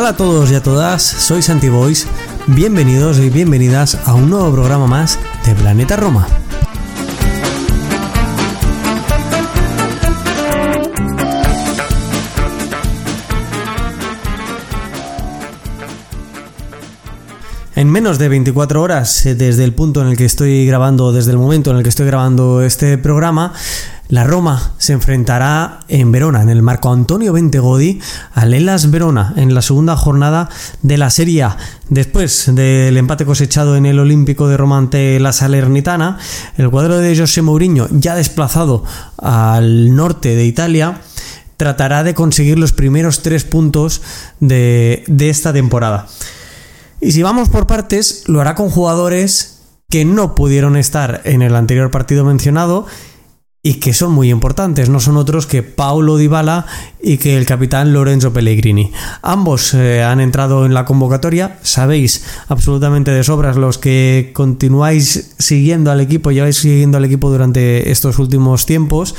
Hola a todos y a todas, soy Santi Boys. Bienvenidos y bienvenidas a un nuevo programa más de Planeta Roma. En menos de 24 horas, eh, desde el punto en el que estoy grabando, desde el momento en el que estoy grabando este programa, la Roma se enfrentará en Verona, en el Marco Antonio Bentegodi, al Elas Verona, en la segunda jornada de la Serie A. Después del empate cosechado en el Olímpico de Roma ante la Salernitana, el cuadro de José Mourinho, ya desplazado al norte de Italia, tratará de conseguir los primeros tres puntos de, de esta temporada. Y si vamos por partes, lo hará con jugadores que no pudieron estar en el anterior partido mencionado y que son muy importantes, no son otros que Paulo Dybala y que el capitán Lorenzo Pellegrini. Ambos eh, han entrado en la convocatoria, sabéis absolutamente de sobras los que continuáis siguiendo al equipo, lleváis siguiendo al equipo durante estos últimos tiempos,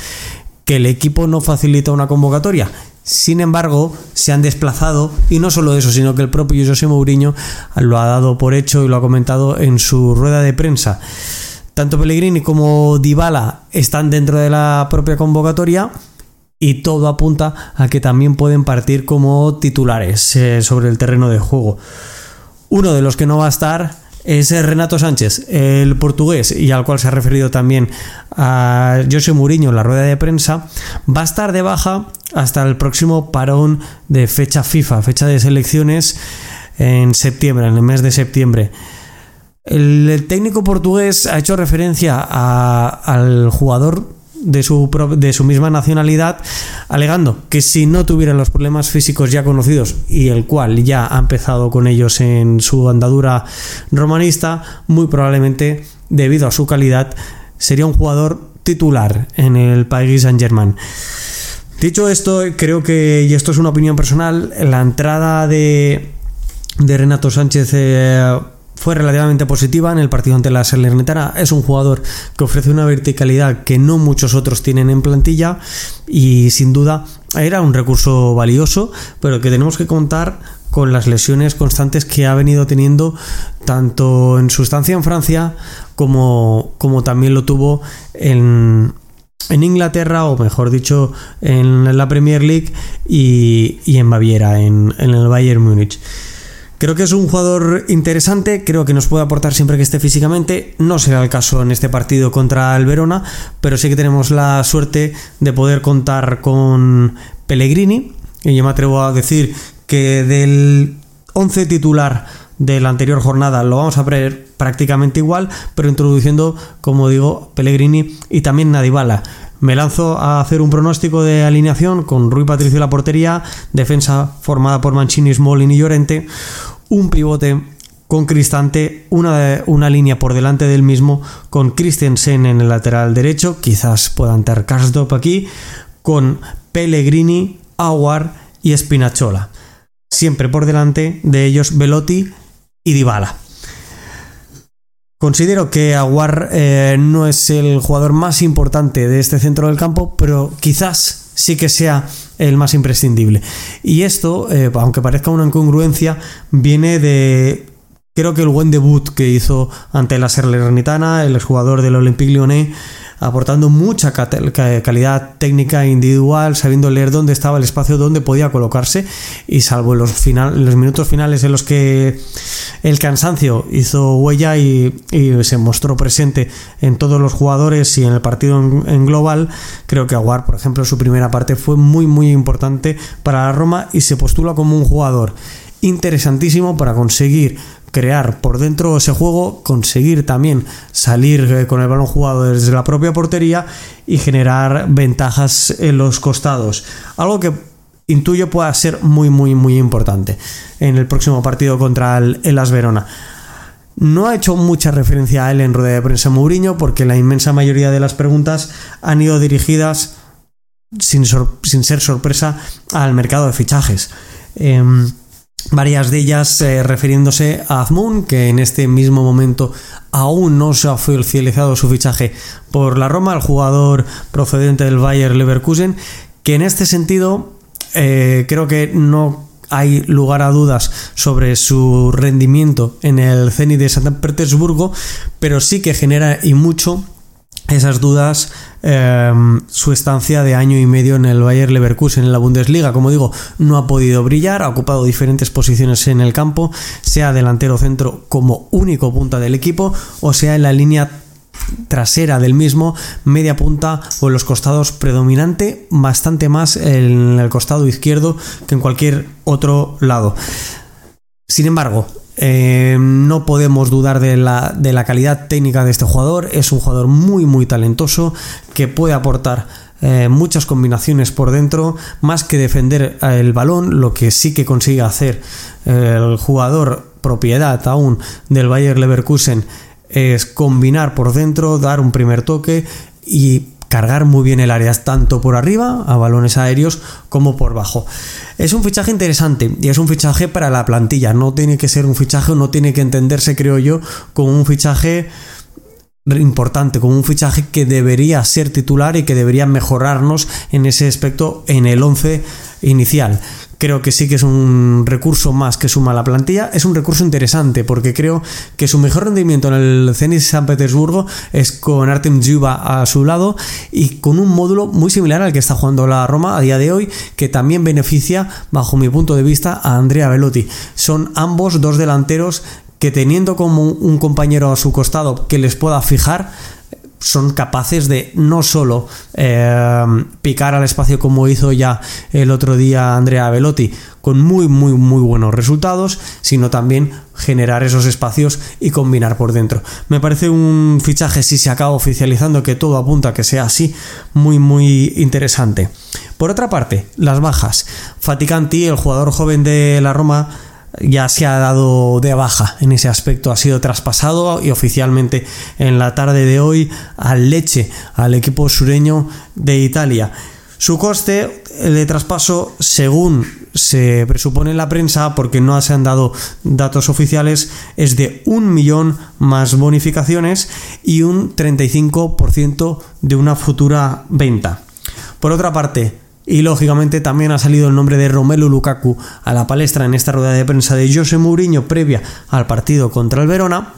que el equipo no facilita una convocatoria. Sin embargo, se han desplazado y no solo eso, sino que el propio José Mourinho lo ha dado por hecho y lo ha comentado en su rueda de prensa. Tanto Pellegrini como Dybala están dentro de la propia convocatoria y todo apunta a que también pueden partir como titulares eh, sobre el terreno de juego. Uno de los que no va a estar es Renato Sánchez, el portugués, y al cual se ha referido también a José Mourinho en la rueda de prensa, va a estar de baja hasta el próximo parón de fecha FIFA, fecha de selecciones en septiembre, en el mes de septiembre. El, técnico portugués ha hecho referencia al jugador de su, de su, misma nacionalidad, alegando que si no tuvieran los problemas físicos ya conocidos y el cual ya ha empezado con ellos en su andadura romanista, muy probablemente, debido a su calidad, sería un jugador titular en el Paris Saint-Germain. Dicho esto, creo que, y esto es una opinión personal, la entrada de, de Renato Sánchez eh, fue relativamente positiva en el partido ante la Salernitana. Es un jugador que ofrece una verticalidad que no muchos otros tienen en plantilla y sin duda era un recurso valioso, pero que tenemos que contar con las lesiones constantes que ha venido teniendo tanto en su estancia en Francia como, como también lo tuvo en, en Inglaterra, o mejor dicho, en la Premier League y, en Baviera, en, en el Bayern Múnich. Creo que es un jugador interesante, creo que nos puede aportar siempre que esté físicamente. No será el caso en este partido contra el Verona, pero sí que tenemos la suerte de poder contar con Pellegrini. Y yo me atrevo a decir que del 11 titular de la anterior jornada lo vamos a ver prácticamente igual, pero introduciendo, como digo, Pellegrini y también Nadibala. Me lanzo a hacer un pronóstico de alineación con Rui Patricio en la portería, defensa formada por Mancini, Smolin y Llorente, un pivote con Cristante, una, una línea por delante del mismo con Christensen en el lateral derecho, quizás pueda entrar Karsdorp aquí, con Pellegrini, Aguar y Spinazzola. Siempre por delante de ellos Velotti y Dybala. Considero que Aguar eh, no es el jugador más importante de este centro del campo, pero quizás sí que sea el más imprescindible. Y esto, eh, aunque parezca una incongruencia, viene de creo que el buen debut que hizo ante la Serlernitana, el jugador del Olympique Lyonnais, aportando mucha calidad técnica individual, sabiendo leer dónde estaba el espacio, dónde podía colocarse y salvo los, los minutos finales en los que el cansancio hizo huella y, se mostró presente en todos los jugadores y en el partido en, global, creo que Aguar, por ejemplo, su primera parte fue muy muy importante para la Roma y se postula como un jugador interesantísimo para conseguir crear por dentro ese juego, conseguir también salir eh, con el balón jugado desde la propia portería y generar ventajas en los costados. Algo que intuyo pueda ser muy, muy, muy importante en el próximo partido contra el Verona. No ha hecho mucha referencia a él en rueda de prensa Mourinho porque la inmensa mayoría de las preguntas han ido dirigidas sin, ser sorpresa al mercado de fichajes. Em, varias de ellas eh, refiriéndose a Azmoun, que en este mismo momento aún no se ha oficializado su fichaje por la Roma, el jugador procedente del Bayer Leverkusen, que en este sentido eh, creo que no hay lugar a dudas sobre su rendimiento en el Zenit de San Petersburgo, pero sí que genera y mucho esas dudas eh, su estancia de año y medio en el Bayer Leverkusen en la Bundesliga. Como digo, no ha podido brillar, ha ocupado diferentes posiciones en el campo, sea delantero centro como único punta del equipo o sea en la línea trasera del mismo, media punta o en los costados predominante, bastante más en el costado izquierdo que en cualquier otro lado. Sin embargo, eh, no podemos dudar de la, de la, calidad técnica de este jugador. Es un jugador muy, muy talentoso que puede aportar eh, muchas combinaciones por dentro, más que defender el balón, lo que sí que consigue hacer el jugador propiedad aún del Bayer Leverkusen es combinar por dentro, dar un primer toque y cargar muy bien el área, tanto por arriba, a balones aéreos, como por bajo. Es un fichaje interesante y es un fichaje para la plantilla. No tiene que ser un fichaje, no tiene que entenderse, creo yo, como un fichaje importante, como un fichaje que debería ser titular y que debería mejorarnos en ese aspecto en el 11 inicial creo que sí que es un recurso más que suma la plantilla. Es un recurso interesante porque creo que su mejor rendimiento en el Zenit San Petersburgo es con Artem Dzyuba a su lado y con un módulo muy similar al que está jugando la Roma a día de hoy, que también beneficia, bajo mi punto de vista, a Andrea Velotti. Son ambos dos delanteros que teniendo como un compañero a su costado que les pueda fijar, son capaces de no solo eh, picar al espacio como hizo ya el otro día Andrea Velotti con muy muy muy buenos resultados, sino también generar esos espacios y combinar por dentro. Me parece un fichaje si se acaba oficializando que todo apunta a que sea así, muy muy interesante. Por otra parte, las bajas. Faticanti, el jugador joven de la Roma, ya se ha dado de baja en ese aspecto, ha sido traspasado y oficialmente en la tarde de hoy al Leche, al equipo sureño de Italia. Su coste de traspaso, según se presupone en la prensa, porque no se han dado datos oficiales, es de un millón más bonificaciones y un 35% de una futura venta. Por otra parte, y lógicamente también ha salido el nombre de Romelu Lukaku a la palestra en esta rueda de prensa de José Mourinho previa al partido contra el Verona,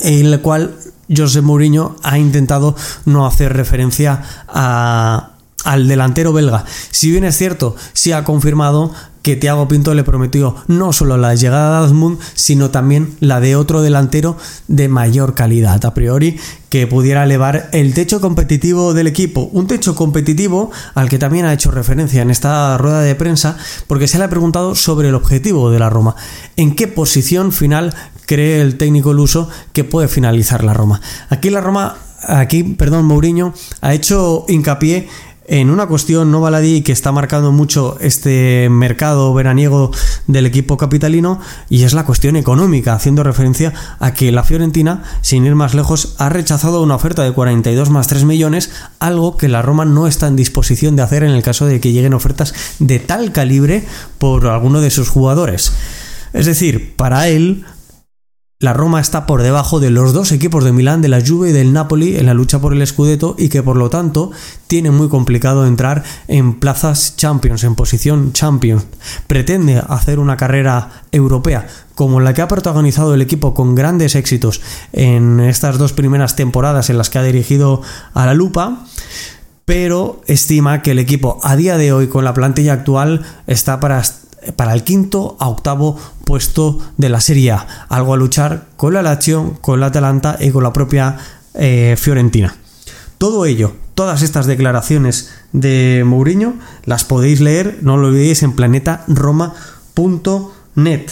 en el cual José Mourinho ha intentado no hacer referencia al delantero belga. Si bien es cierto, sí ha confirmado que Thiago Pinto le prometió no solo la llegada de Asmund, sino también la de otro delantero de mayor calidad a priori que pudiera elevar el techo competitivo del equipo. Un techo competitivo al que también ha hecho referencia en esta rueda de prensa porque se le ha preguntado sobre el objetivo de la Roma. ¿En qué posición final cree el técnico luso que puede finalizar la Roma? Aquí la Roma, aquí, perdón, Mourinho ha hecho hincapié en una cuestión no baladí que está marcando mucho este mercado veraniego del equipo capitalino y es la cuestión económica, haciendo referencia a que la Fiorentina, sin ir más lejos, ha rechazado una oferta de 42 más 3 millones, algo que la Roma no está en disposición de hacer en el caso de que lleguen ofertas de tal calibre por alguno de sus jugadores. Es decir, para él, la Roma está por debajo de los dos equipos de Milán, de la Juve y del Napoli en la lucha por el Scudetto y que por lo tanto tiene muy complicado entrar en plazas Champions, en posición Champions. Pretende hacer una carrera europea como la que ha protagonizado el equipo con grandes éxitos en estas dos primeras temporadas en las que ha dirigido a la lupa pero estima que el equipo a día de hoy con la plantilla actual está para para el quinto a octavo puesto de la Serie A. Algo a luchar con la Lazio, con la Atalanta y con la propia eh, Fiorentina. Todo ello, todas estas declaraciones de Mourinho las podéis leer, no lo olvidéis, en planetaroma.net.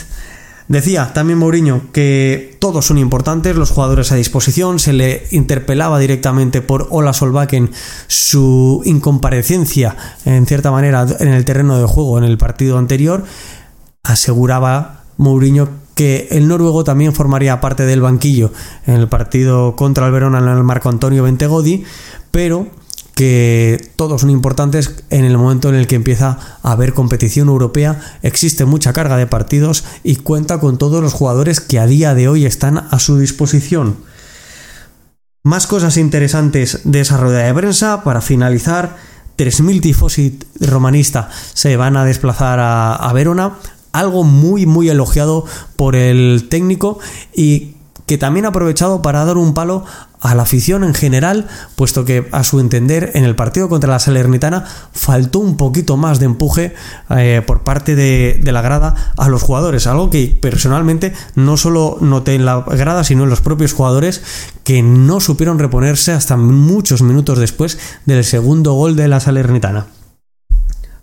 Decía también Mourinho que todos son importantes, los jugadores a disposición, se le interpelaba directamente por Ola Solbakken su incomparecencia en cierta manera en el terreno de juego en el partido anterior, aseguraba Mourinho que el noruego también formaría parte del banquillo en el partido contra el Verona en el Marco Antonio Bentegodi, pero que todos son importantes en el momento en el que empieza a haber competición europea, existe mucha carga de partidos y cuenta con todos los jugadores que a día de hoy están a su disposición. Más cosas interesantes de esa rueda de prensa para finalizar. 3.000 tifosi romanista se van a desplazar a, a Verona, algo muy muy elogiado por el técnico y que también ha aprovechado para dar un palo a la afición en general, puesto que a su entender en el partido contra la Salernitana faltó un poquito más de empuje eh, por parte de, de, la grada a los jugadores, algo que personalmente no solo noté en la grada, sino en los propios jugadores que no supieron reponerse hasta muchos minutos después del segundo gol de la Salernitana.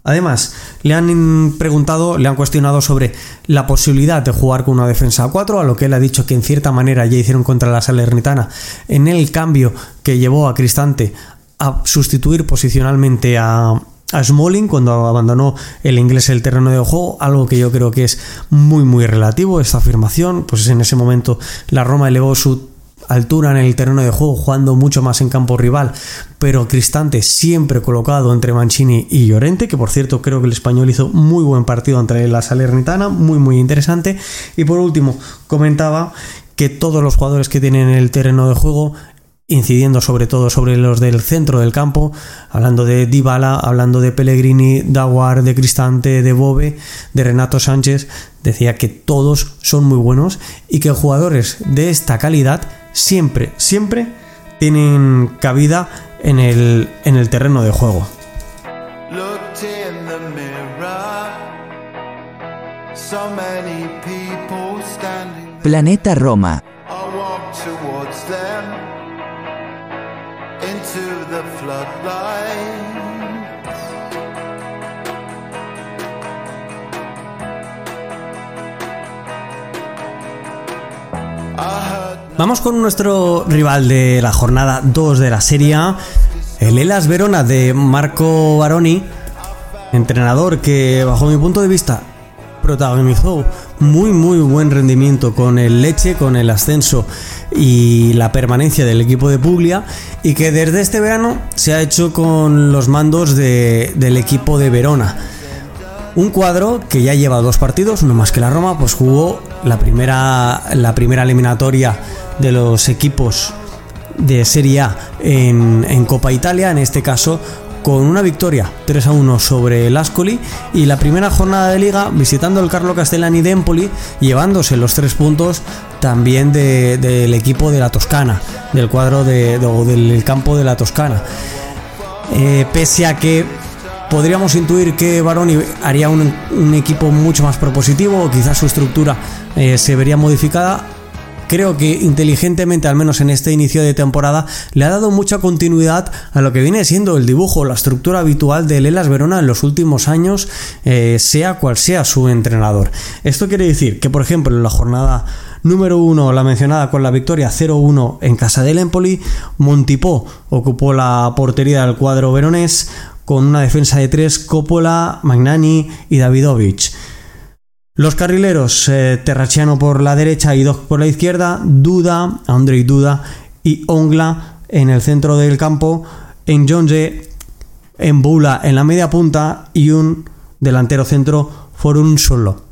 Además, le han preguntado, le han cuestionado sobre la posibilidad de jugar con una defensa a 4, a lo que él ha dicho que en cierta manera ya hicieron contra la Salernitana. En el cambio que llevó a Cristante a sustituir posicionalmente a, a Smalling cuando abandonó el inglés el terreno de juego, algo que yo creo que es muy muy relativo esta afirmación, pues en ese momento la Roma elevó su altura en el terreno de juego, jugando mucho más en campo rival, pero Cristante siempre colocado entre Mancini y Llorente, que por cierto creo que el español hizo muy buen partido entre la Salernitana, muy muy interesante. Y por último, comentaba que todos los jugadores que tienen el terreno de juego incidiendo sobre todo sobre los del centro del campo, hablando de Dybala, hablando de Pellegrini, Dawar, de Cristante, de Bobe, de Renato Sánchez, decía que todos son muy buenos y que jugadores de esta calidad siempre, siempre tienen cabida en el, en el terreno de juego. Planeta Roma. Vamos con nuestro rival de la jornada 2 de la serie el Elas Verona de Marco Baroni, entrenador que bajo mi punto de vista protagonizó muy muy buen rendimiento con el Leche, con el ascenso y la permanencia del equipo de Puglia y que desde este verano se ha hecho con los mandos de, del equipo de Verona. Un cuadro que ya lleva dos partidos, no más que la Roma, pues jugó la primera, la primera eliminatoria de los equipos de Serie A en, Copa Italia, en este caso con una victoria 3 a 1 sobre el Ascoli y la primera jornada de liga visitando el Carlo Castellani de Empoli, llevándose los tres puntos también del equipo de la Toscana, del cuadro de, del campo de la Toscana. Eh, pese a que podríamos intuir que Baroni haría un, equipo mucho más propositivo, quizás su estructura eh, se vería modificada, creo que inteligentemente, al menos en este inicio de temporada, le ha dado mucha continuidad a lo que viene siendo el dibujo, la estructura habitual de Lelas Verona en los últimos años, eh, sea cual sea su entrenador. Esto quiere decir que, por ejemplo, en la jornada número 1, la mencionada con la victoria 0-1 en casa del Empoli, Montipó ocupó la portería del cuadro veronés con una defensa de tres Coppola, Magnani y Davidovich. Los carrileros, eh, Terraciano por la derecha y Dog por la izquierda, Duda, Andrei Duda y Ongla en el centro del campo, en Jonge, en Bula en la media punta y un delantero centro por un solo.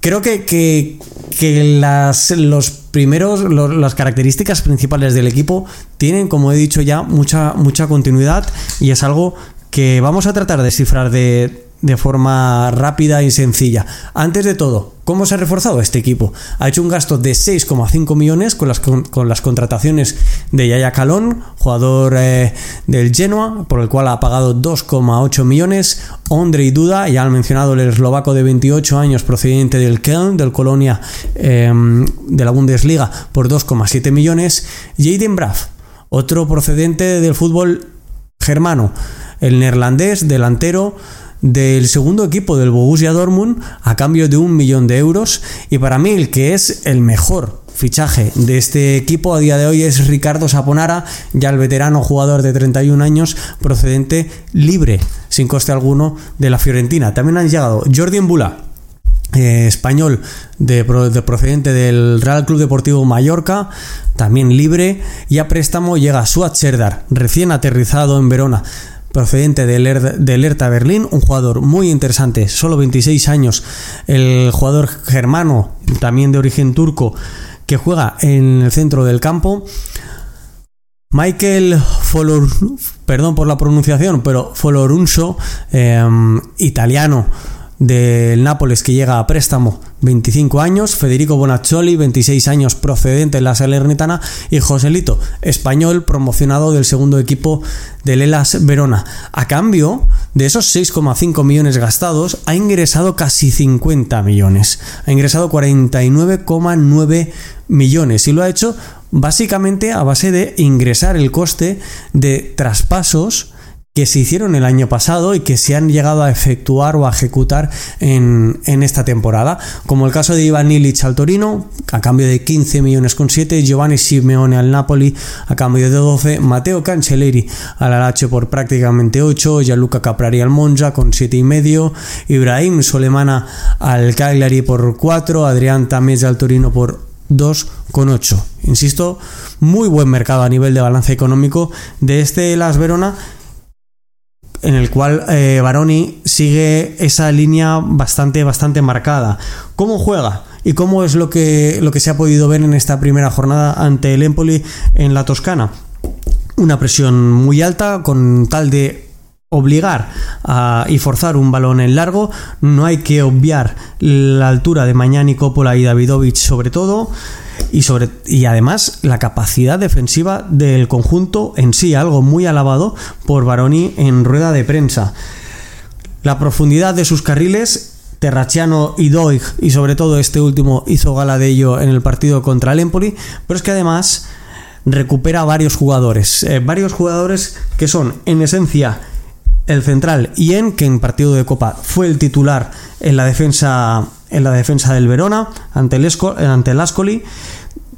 Creo que, que, las, los primeros, las características principales del equipo tienen, como he dicho ya, mucha, mucha continuidad y es algo que vamos a tratar de descifrar de, de forma rápida y sencilla. Antes de todo, ¿cómo se ha reforzado este equipo? Ha hecho un gasto de 6,5 millones con las, con, las contrataciones de Yaya Calón, jugador eh, del Genoa, por el cual ha pagado 2,8 millones. y Duda, ya han mencionado el eslovaco de 28 años procedente del Köln, del Colonia em, de la Bundesliga, por 2,7 millones. Jaden Braff, otro procedente del fútbol germano, el neerlandés, delantero del segundo equipo del Borussia Dortmund a cambio de un millón de euros. Y para mí el que es el mejor fichaje de este equipo a día de hoy es Ricardo Saponara, ya el veterano jugador de 31 años procedente libre, sin coste alguno, de la Fiorentina. También han llegado Jordi Embula, eh, español de, procedente del Real Club Deportivo Mallorca, también libre, y a préstamo llega Suat Serdar, recién aterrizado en Verona procedente del, Hertha Berlín, un jugador muy interesante, solo 26 años, el jugador germano, también de origen turco, que juega en el centro del campo. Michael Folor, perdón por la pronunciación, pero Folorunso, em, italiano del Nápoles que llega a préstamo 25 años, Federico Bonaccioli 26 años procedente de la Salernitana y Joselito, español promocionado del segundo equipo del Elas Verona. A cambio de esos 6,5 millones gastados ha ingresado casi 50 millones, ha ingresado 49,9 millones y lo ha hecho básicamente a base de ingresar el coste de traspasos que se hicieron el año pasado y que se han llegado a efectuar o a ejecutar en, esta temporada, como el caso de Iván Illich al Torino, a cambio de 15 millones con 7, Giovanni Simeone al Napoli a cambio de 12, Mateo Cancelleri al Arache por prácticamente 8, Gianluca Caprari al Monza con 7 y medio, Ibrahim Solemana al Cagliari por 4, Adrián Tamés al Torino por 2,8. Insisto, muy buen mercado a nivel de balance económico de este Las Verona en el cual eh, Baroni sigue esa línea bastante, bastante marcada. ¿Cómo juega? ¿Y cómo es lo que, lo que se ha podido ver en esta primera jornada ante el Empoli en la Toscana? Una presión muy alta con tal de obligar y forzar un balón en largo. No hay que obviar la altura de Mañani, Coppola y Davidovich sobre todo y, además la capacidad defensiva del conjunto en sí, algo muy alabado por Baroni en rueda de prensa. La profundidad de sus carriles Terraciano y Doig, y sobre todo este último hizo gala de ello en el partido contra el pero es que además recupera varios jugadores, eh, varios jugadores que son en esencia el central Ien, que en partido de Copa fue el titular en la defensa, en la defensa del Verona ante el, ante el Ascoli,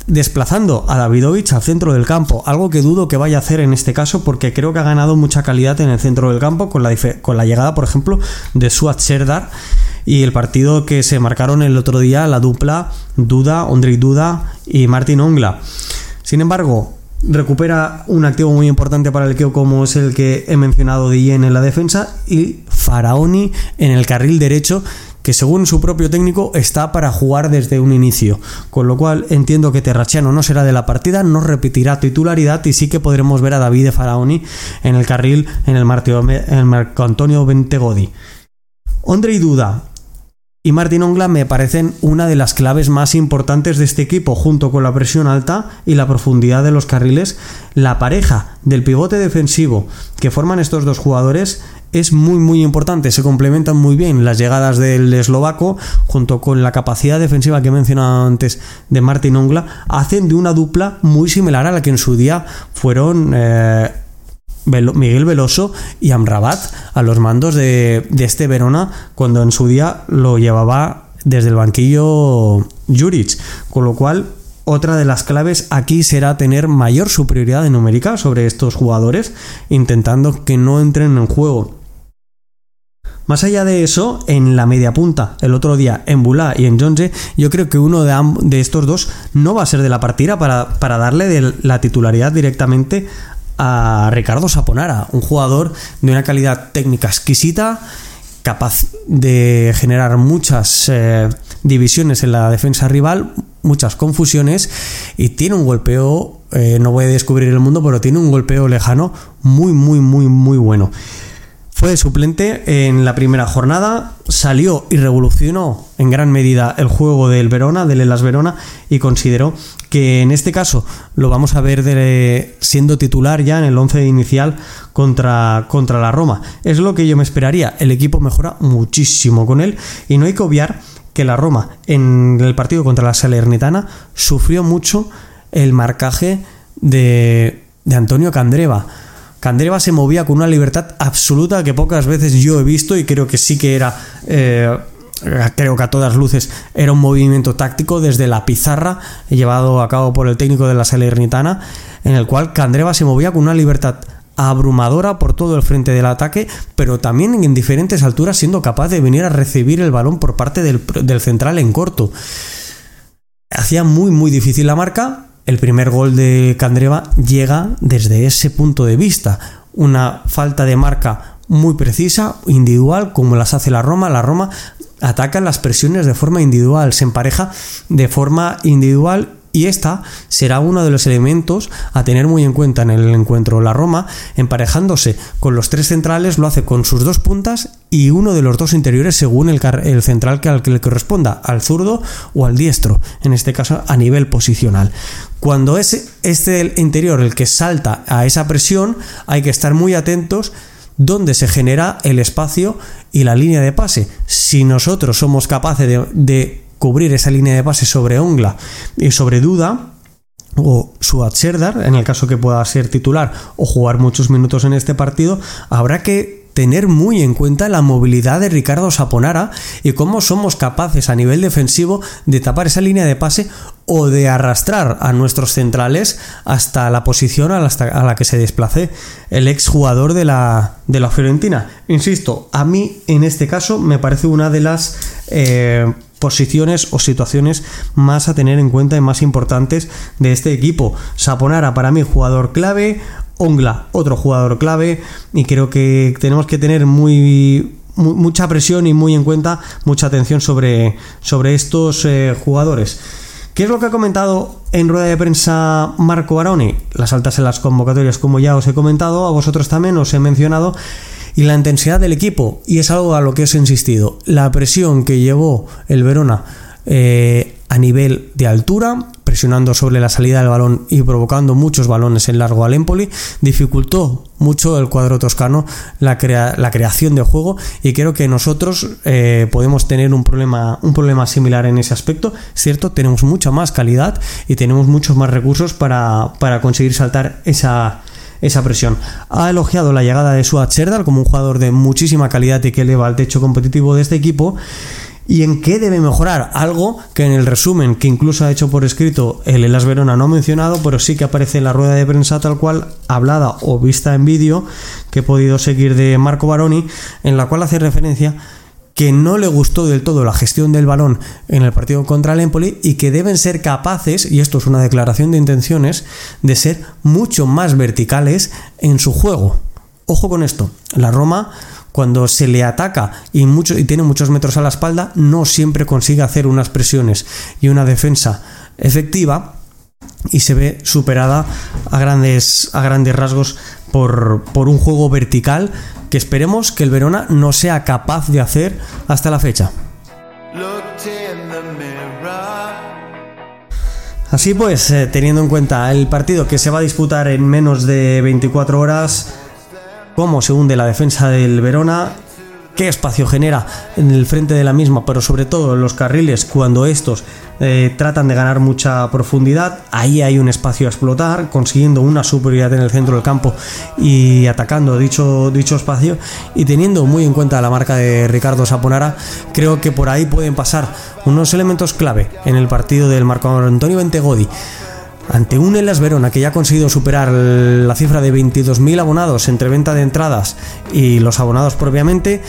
desplazando a Davidovich al centro del campo, algo que dudo que vaya a hacer en este caso porque creo que ha ganado mucha calidad en el centro del campo con la, con la llegada, por ejemplo, de Suat Serdar y el partido que se marcaron el otro día, la dupla Duda, Ondrej Duda y Martin Ongla. Sin embargo, recupera un activo muy importante para el equipo como es el que he mencionado de Ien en la defensa y Faraoni en el carril derecho que según su propio técnico está para jugar desde un inicio, con lo cual entiendo que Terraciano no será de la partida, no repetirá titularidad y sí que podremos ver a David Faraoni en el carril en el, Marco Antonio Bentegodi. Ondre y Duda y Martín Ongla me parecen una de las claves más importantes de este equipo, junto con la presión alta y la profundidad de los carriles. La pareja del pivote defensivo que forman estos dos jugadores es muy muy importante, se complementan muy bien las llegadas del eslovaco junto con la capacidad defensiva que he mencionado antes de Martín Ongla, hacen de una dupla muy similar a la que en su día fueron eh, Miguel Veloso y Amrabat a los mandos de, este Verona cuando en su día lo llevaba desde el banquillo Juric. Con lo cual, otra de las claves aquí será tener mayor superioridad numérica sobre estos jugadores, intentando que no entren en juego. Más allá de eso, en la media punta, el otro día en Bula y en Jonze, yo creo que uno de, de, estos dos no va a ser de la partida para, para darle la titularidad directamente a Ricardo Saponara, un jugador de una calidad técnica exquisita, capaz de generar muchas eh, divisiones en la defensa rival, muchas confusiones y tiene un golpeo, eh, no voy a descubrir el mundo, pero tiene un golpeo lejano muy, muy, muy, muy bueno. Fue suplente en la primera jornada, salió y revolucionó en gran medida el juego del Verona, del Elas Verona, y consideró que en este caso lo vamos a ver siendo titular ya en el 11 inicial contra, contra la Roma. Es lo que yo me esperaría. El equipo mejora muchísimo con él y no hay que obviar que la Roma en el partido contra la Salernitana sufrió mucho el marcaje de, de Antonio Candreva Candreva se movía con una libertad absoluta que pocas veces yo he visto y creo que sí que era... Eh, creo que a todas luces era un movimiento táctico desde la pizarra llevado a cabo por el técnico de la Salernitana en el cual Candreva se movía con una libertad abrumadora por todo el frente del ataque, pero también en diferentes alturas siendo capaz de venir a recibir el balón por parte del, del central en corto. Hacía muy muy difícil la marca, el primer gol de Candreva llega desde ese punto de vista. Una falta de marca muy precisa, individual, como las hace la Roma. La Roma ataca las presiones de forma individual, se empareja de forma individual y esta será uno de los elementos a tener muy en cuenta en el encuentro. La Roma, emparejándose con los tres centrales, lo hace con sus dos puntas y uno de los dos interiores según el, central que al que le corresponda, al zurdo o al diestro, en este caso a nivel posicional. Cuando es este interior el que salta a esa presión, hay que estar muy atentos donde se genera el espacio y la línea de pase. Si nosotros somos capaces de cubrir esa línea de pase sobre Ongla y sobre Duda o Suat Serdar, en el caso que pueda ser titular o jugar muchos minutos en este partido, habrá que tener muy en cuenta la movilidad de Ricardo Saponara y cómo somos capaces a nivel defensivo de tapar esa línea de pase o de arrastrar a nuestros centrales hasta la posición a la, que se desplace el exjugador de la, de la Fiorentina. Insisto, a mí en este caso me parece una de las... Eh, posiciones o situaciones más a tener en cuenta y más importantes de este equipo. Saponara para mí jugador clave, Ongla otro jugador clave y creo que tenemos que tener muy, mucha presión y muy en cuenta mucha atención sobre, sobre estos eh, jugadores. ¿Qué es lo que ha comentado en rueda de prensa Marco Baroni? Las altas en las convocatorias, como ya os he comentado, a vosotros también os he mencionado y la intensidad del equipo, y es algo a lo que os he insistido, la presión que llevó el Verona eh, a nivel de altura, presionando sobre la salida del balón y provocando muchos balones en largo al Empoli, dificultó mucho el cuadro toscano la, la creación de juego y creo que nosotros eh, podemos tener un problema, un problema similar en ese aspecto. cierto, tenemos mucha más calidad y tenemos muchos más recursos para, para conseguir saltar esa, esa presión. Ha elogiado la llegada de Suat Serdal como un jugador de muchísima calidad y que eleva el techo competitivo de este equipo. ¿Y en qué debe mejorar? Algo que en el resumen que incluso ha hecho por escrito el Elas Verona no ha mencionado, pero sí que aparece en la rueda de prensa tal cual, hablada o vista en vídeo, que he podido seguir de Marco Baroni, en la cual hace referencia que no le gustó del todo la gestión del balón en el partido contra el Empoli y que deben ser capaces, y esto es una declaración de intenciones, de ser mucho más verticales en su juego. Ojo con esto, la Roma cuando se le ataca y, mucho, y tiene muchos metros a la espalda, no siempre consigue hacer unas presiones y una defensa efectiva y se ve superada a grandes, a grandes rasgos por, por un juego vertical que esperemos que el Verona no sea capaz de hacer hasta la fecha. Así pues, eh, teniendo en cuenta el partido que se va a disputar en menos de 24 horas, cómo se hunde la defensa del Verona qué espacio genera en el frente de la misma, pero sobre todo en los carriles cuando estos eh, tratan de ganar mucha profundidad, ahí hay un espacio a explotar, consiguiendo una superioridad en el centro del campo y atacando dicho, dicho espacio. Y teniendo muy en cuenta la marca de Ricardo Saponara, creo que por ahí pueden pasar unos elementos clave en el partido del Marco Antonio Ventegodi ante un Elas Verona que ya ha conseguido superar la cifra de 22.000 abonados entre venta de entradas y los abonados propiamente,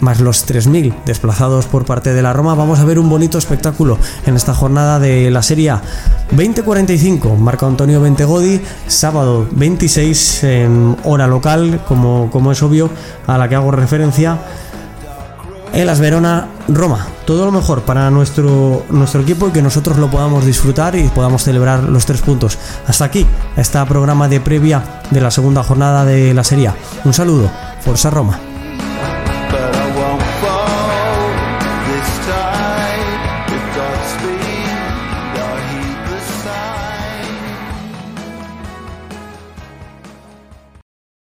más los 3.000 desplazados por parte de la Roma, vamos a ver un bonito espectáculo en esta jornada de la Serie A. 20.45, Marco Antonio Ventegodi, sábado 26 en hora local, como, como es obvio, a la que hago referencia. Elas Verona, Roma. Todo lo mejor para nuestro, nuestro equipo y que nosotros lo podamos disfrutar y podamos celebrar los tres puntos. Hasta aquí, este programa de previa de la segunda jornada de la Serie. Un saludo, Forza Roma.